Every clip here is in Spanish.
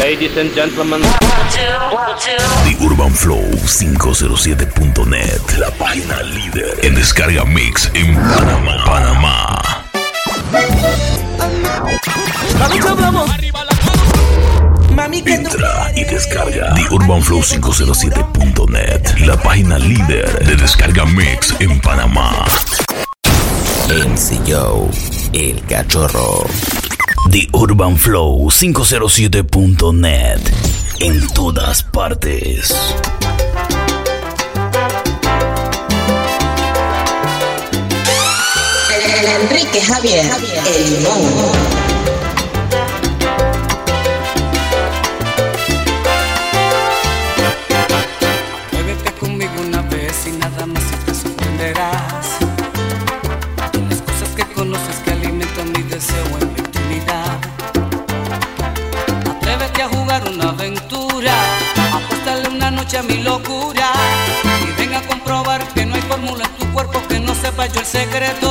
Ladies and gentlemen. The Urban Flow 507.net, la página líder en descarga mix en Panamá. Panamá. Entra y descarga The Urban Flow 507.net, la página líder de descarga mix en Panamá. MC Joe, el cachorro. The Urban Flow 507.net. En todas partes. Enrique Javier, el mono. secreto.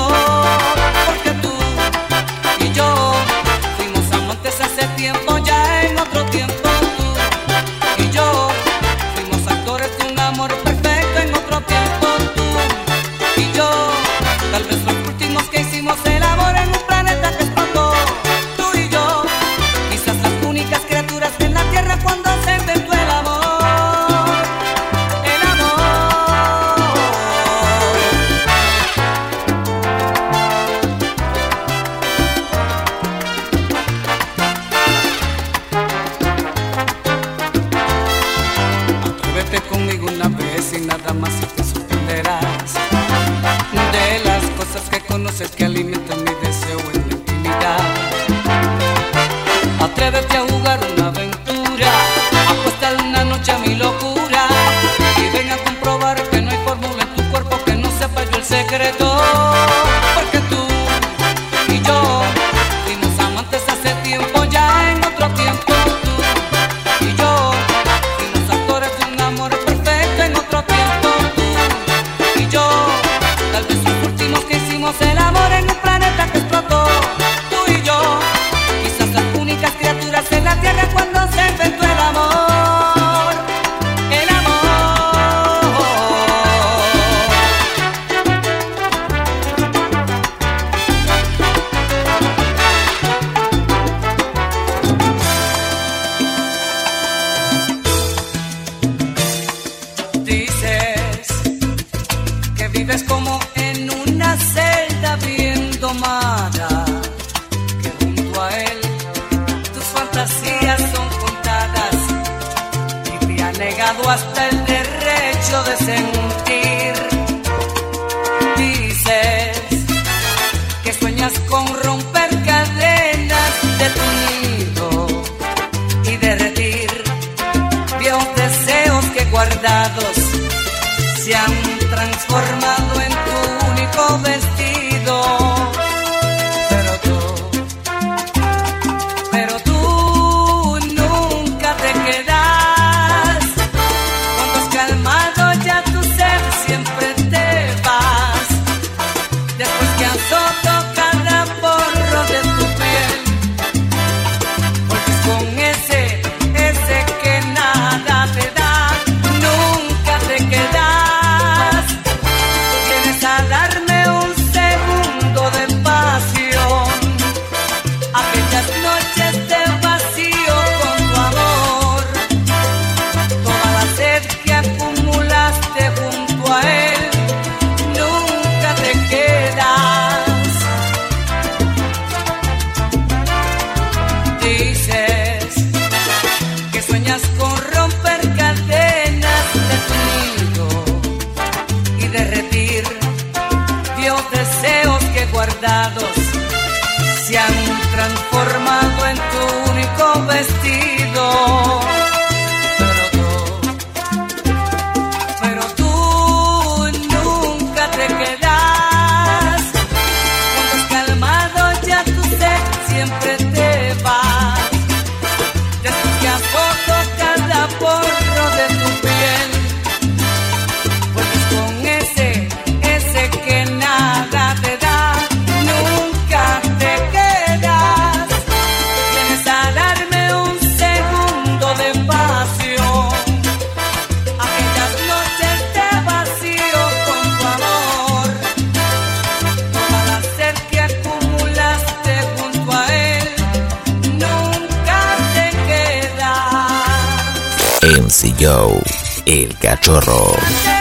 Joe, el cachorro.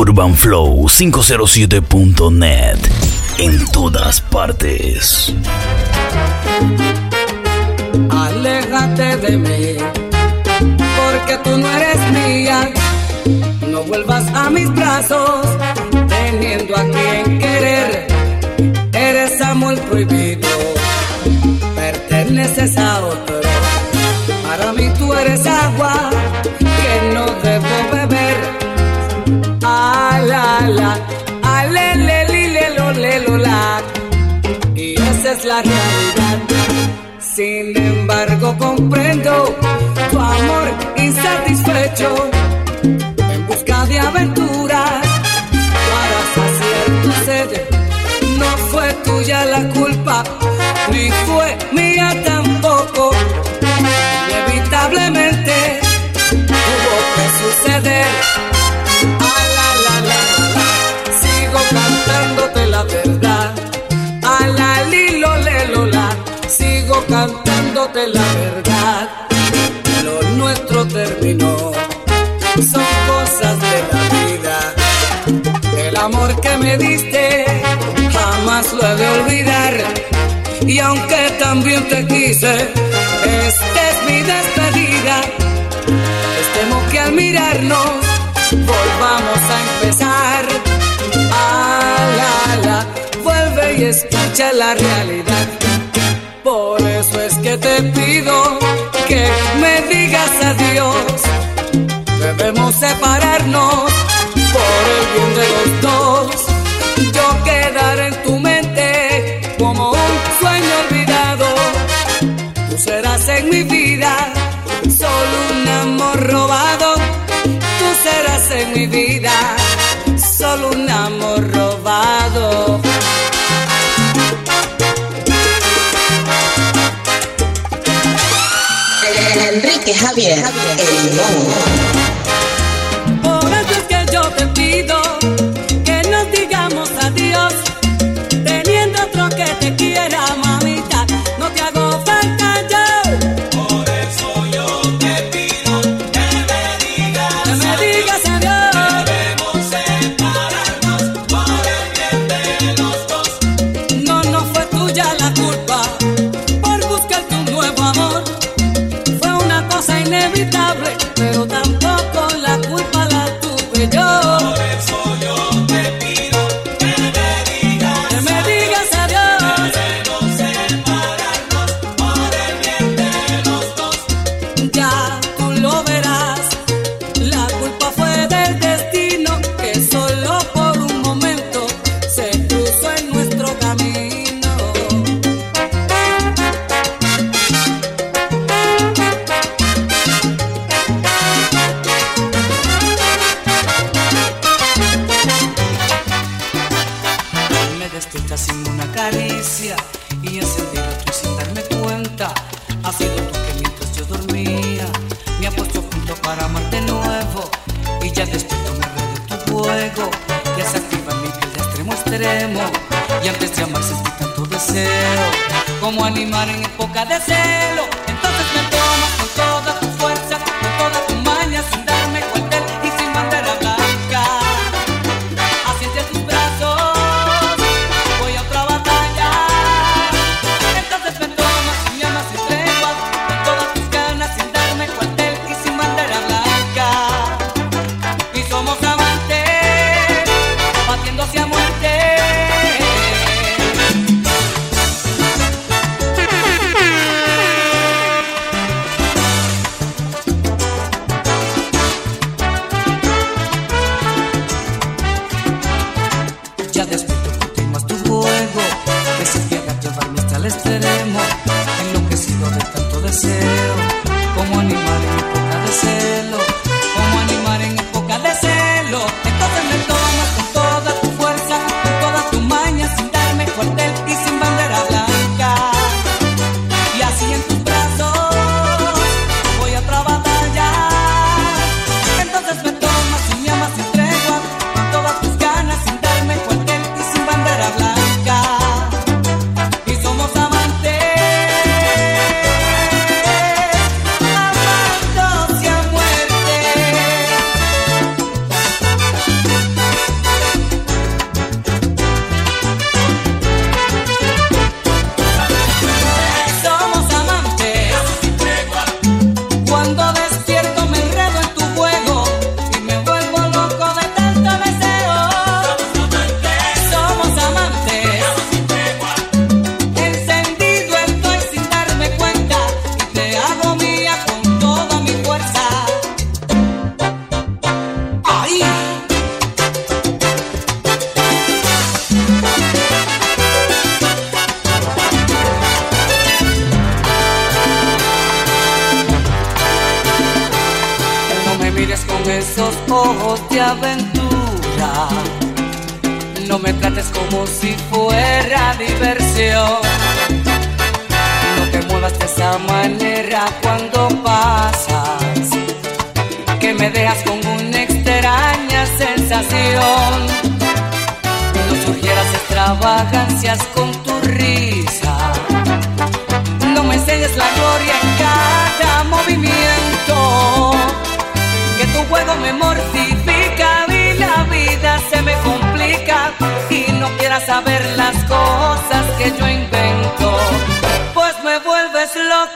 urbanflow507.net en todas partes. Aléjate de mí, porque tú no eres mía. No vuelvas a mis brazos, teniendo a quien querer. Eres amor prohibido, perteneces a otro. Para mí tú eres agua que no debo Sin embargo comprendo tu amor insatisfecho cantándote la verdad. Lo nuestro terminó, son cosas de la vida. El amor que me diste, jamás lo he de olvidar. Y aunque también te quise, esta es mi despedida. Estemos que al mirarnos, volvamos a empezar la, vuelve y escucha la realidad. Que te pido que me digas adiós. Debemos separarnos por el bien de los dos. Yo quedaré en tu mente como un sueño olvidado. Tú serás en mi vida solo un amor robado. Tú serás en mi vida solo un amor Enrique Javier.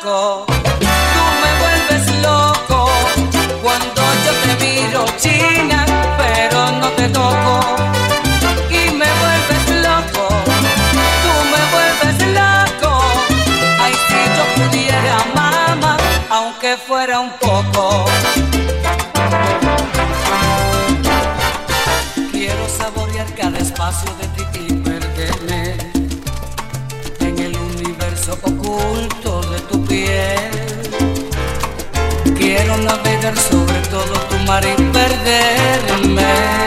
Tú me vuelves loco. Cuando yo te miro, china, pero no te toco. Y me vuelves loco. Tú me vuelves loco. Ay, si yo pudiera, mamá, aunque fuera un poco. Navegar sobre todo tu mar y perderme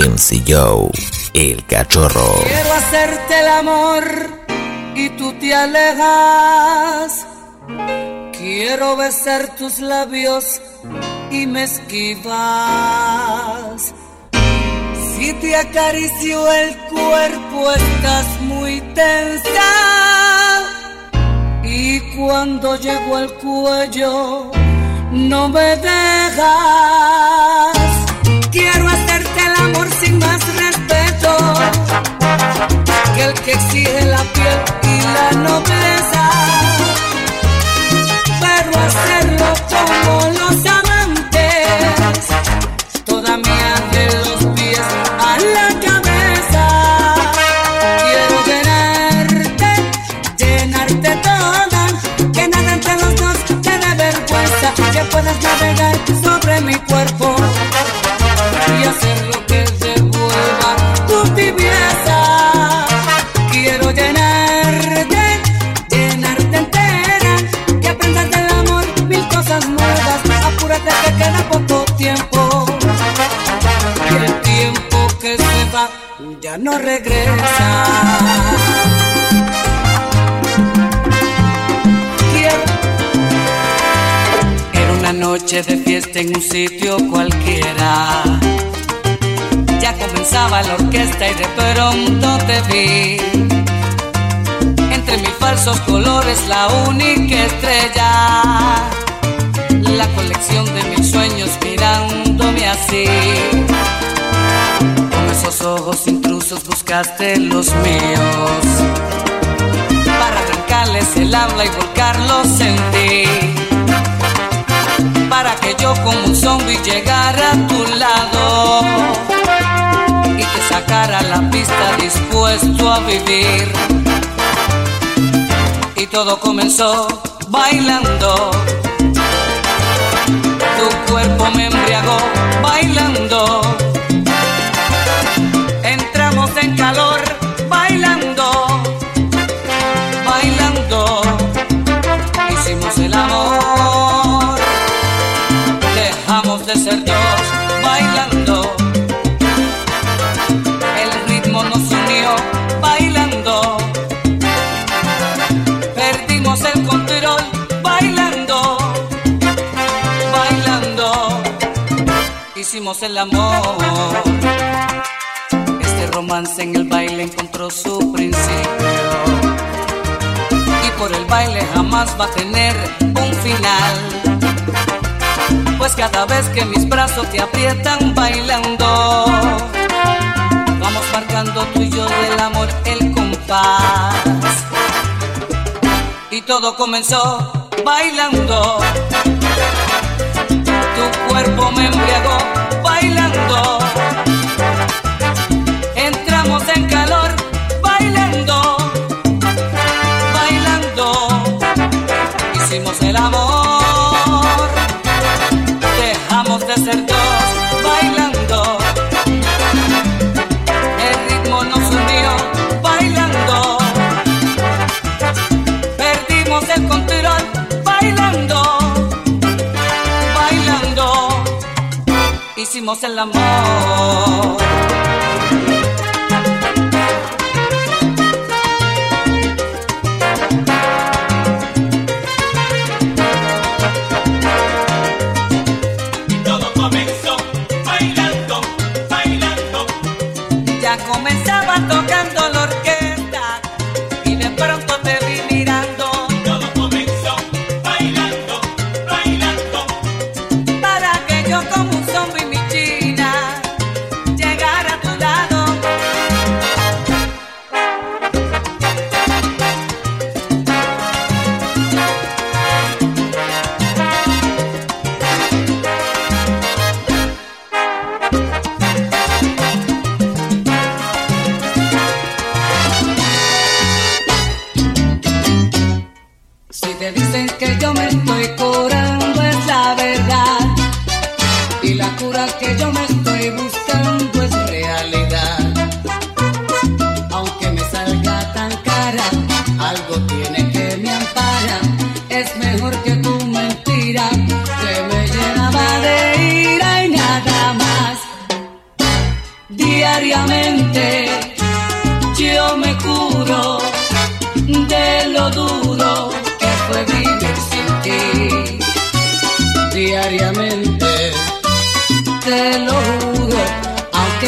MC Joe, el cachorro. Quiero hacerte el amor y tú te alejas. Quiero besar tus labios y me esquivas. Si te acaricio el cuerpo estás muy tensa. Y cuando llego al cuello no me dejas. Que exige la piel y la nobleza. Pero hacerlo como los amantes, toda mía de los pies a la cabeza. Quiero llenarte, llenarte toda, que nada entre los dos te dé vergüenza, que puedas navegar sobre mi cuerpo y hacer ya no regresa. Era una noche de fiesta en un sitio cualquiera. Ya comenzaba la orquesta y de pronto te vi. Entre mis falsos colores, la única estrella. La colección de mis sueños mirándome así. Esos ojos intrusos buscaste los míos. Para arrancarles el habla y volcarlos en ti para que yo como un zombie llegara a tu lado y te sacara a la pista dispuesto a vivir. Y todo comenzó bailando. Tu cuerpo me embriagó bailando. De ser dos bailando. El ritmo nos unió bailando. Perdimos el control bailando, bailando. Hicimos el amor. Este romance en el baile encontró su principio. por el baile jamás va a tener un final. Pues cada vez que mis brazos te aprietan bailando, vamos marcando tú y yo del amor el compás. Y todo comenzó bailando. Tu cuerpo me embriagó bailando. Entramos en calor bailando, bailando. Hicimos el amor. Hicimos el amor.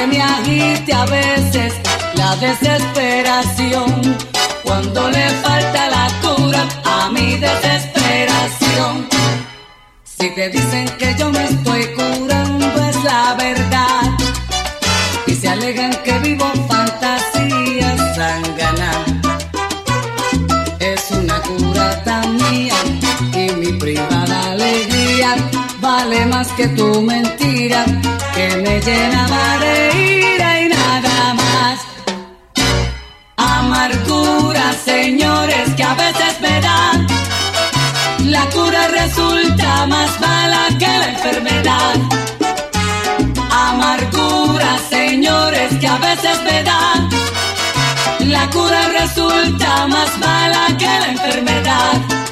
Aunque me agite a veces la desesperación, cuando le falta la cura a mi desesperación. Si te dicen que yo me estoy curando es la verdad y se alegan que vivo vale más que tu mentira que me llenaba de ira y nada más. Amargura, señores, que a veces me dan. La cura resulta más mala que la enfermedad. Amargura, señores, que a veces me dan. La cura resulta más mala que la enfermedad.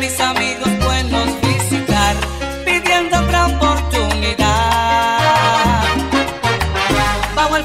Mis amigos buenos visitar, pidiendo otra oportunidad. Bajo el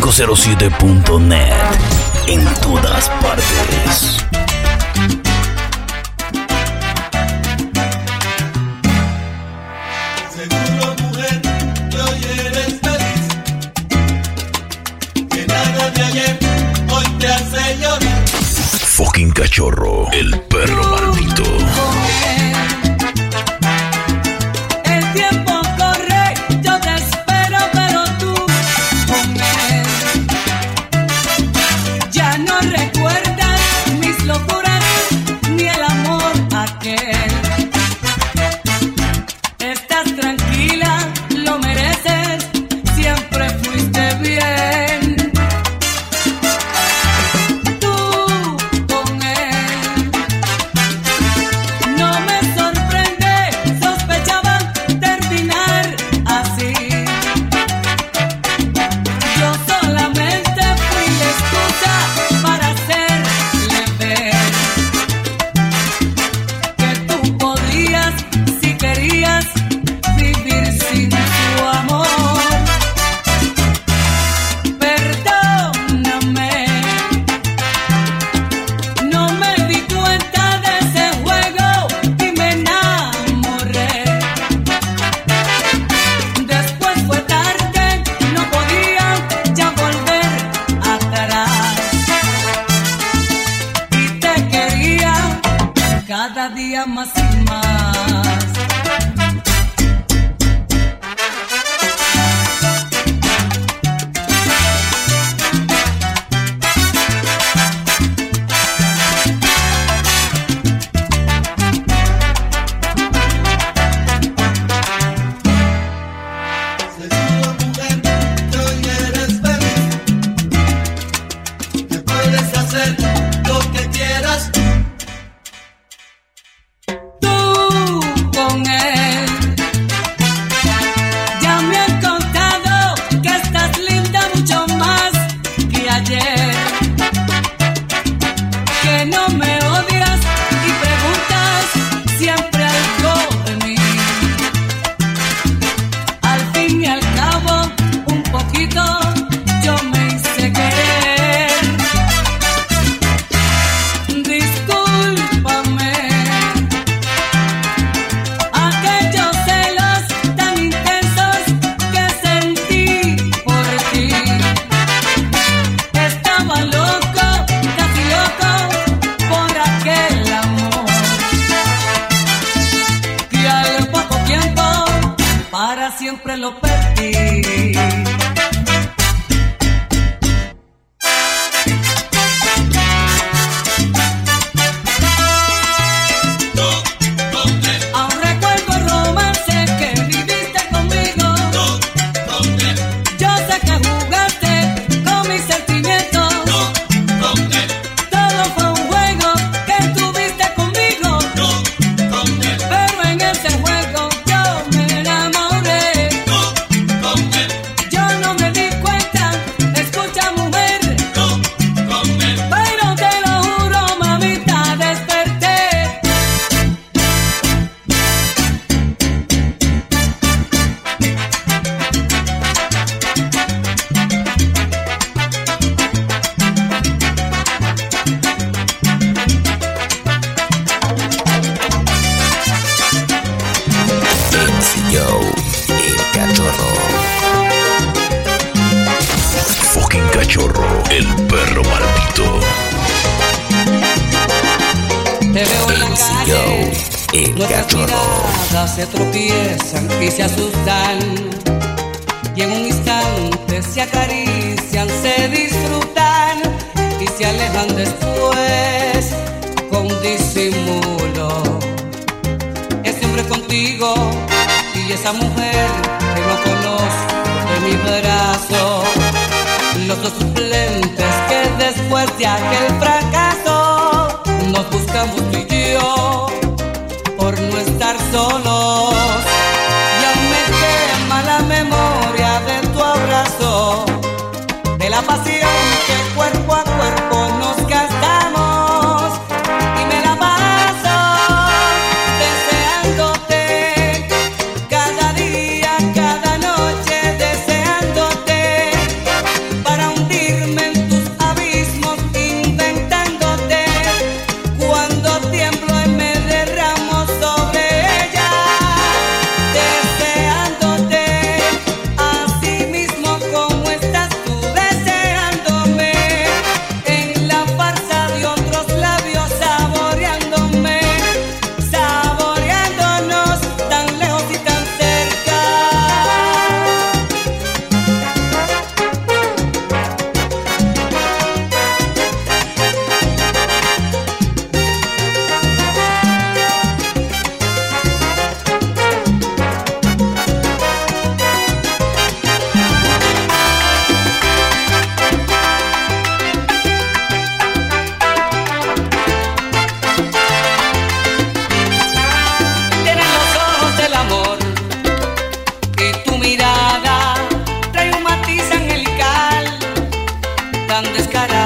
507.net en todas partes. Seguro mujer, que hoy eres feliz. Que nada de ayer hoy te hace llorar. Fucking cachorro, el solo tan descarado.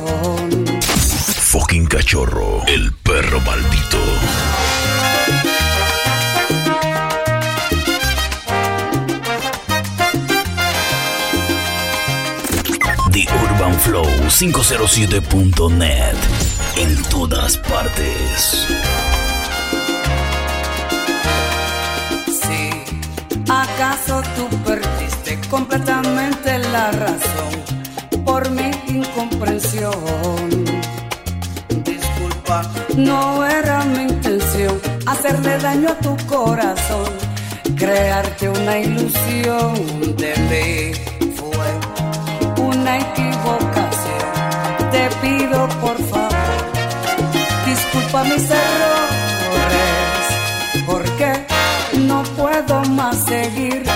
corazón. Fucking cachorro, el perro maldito. The Urban Flow 507.net en todas partes. Sí, ¿acaso tú perdiste completamente la razón? comprensión. Disculpa, no era mi intención hacerle daño a tu corazón, crearte una ilusión de mí fue una equivocación. Te pido por favor, disculpa mis errores, porque no puedo más seguir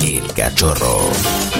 El cachorro.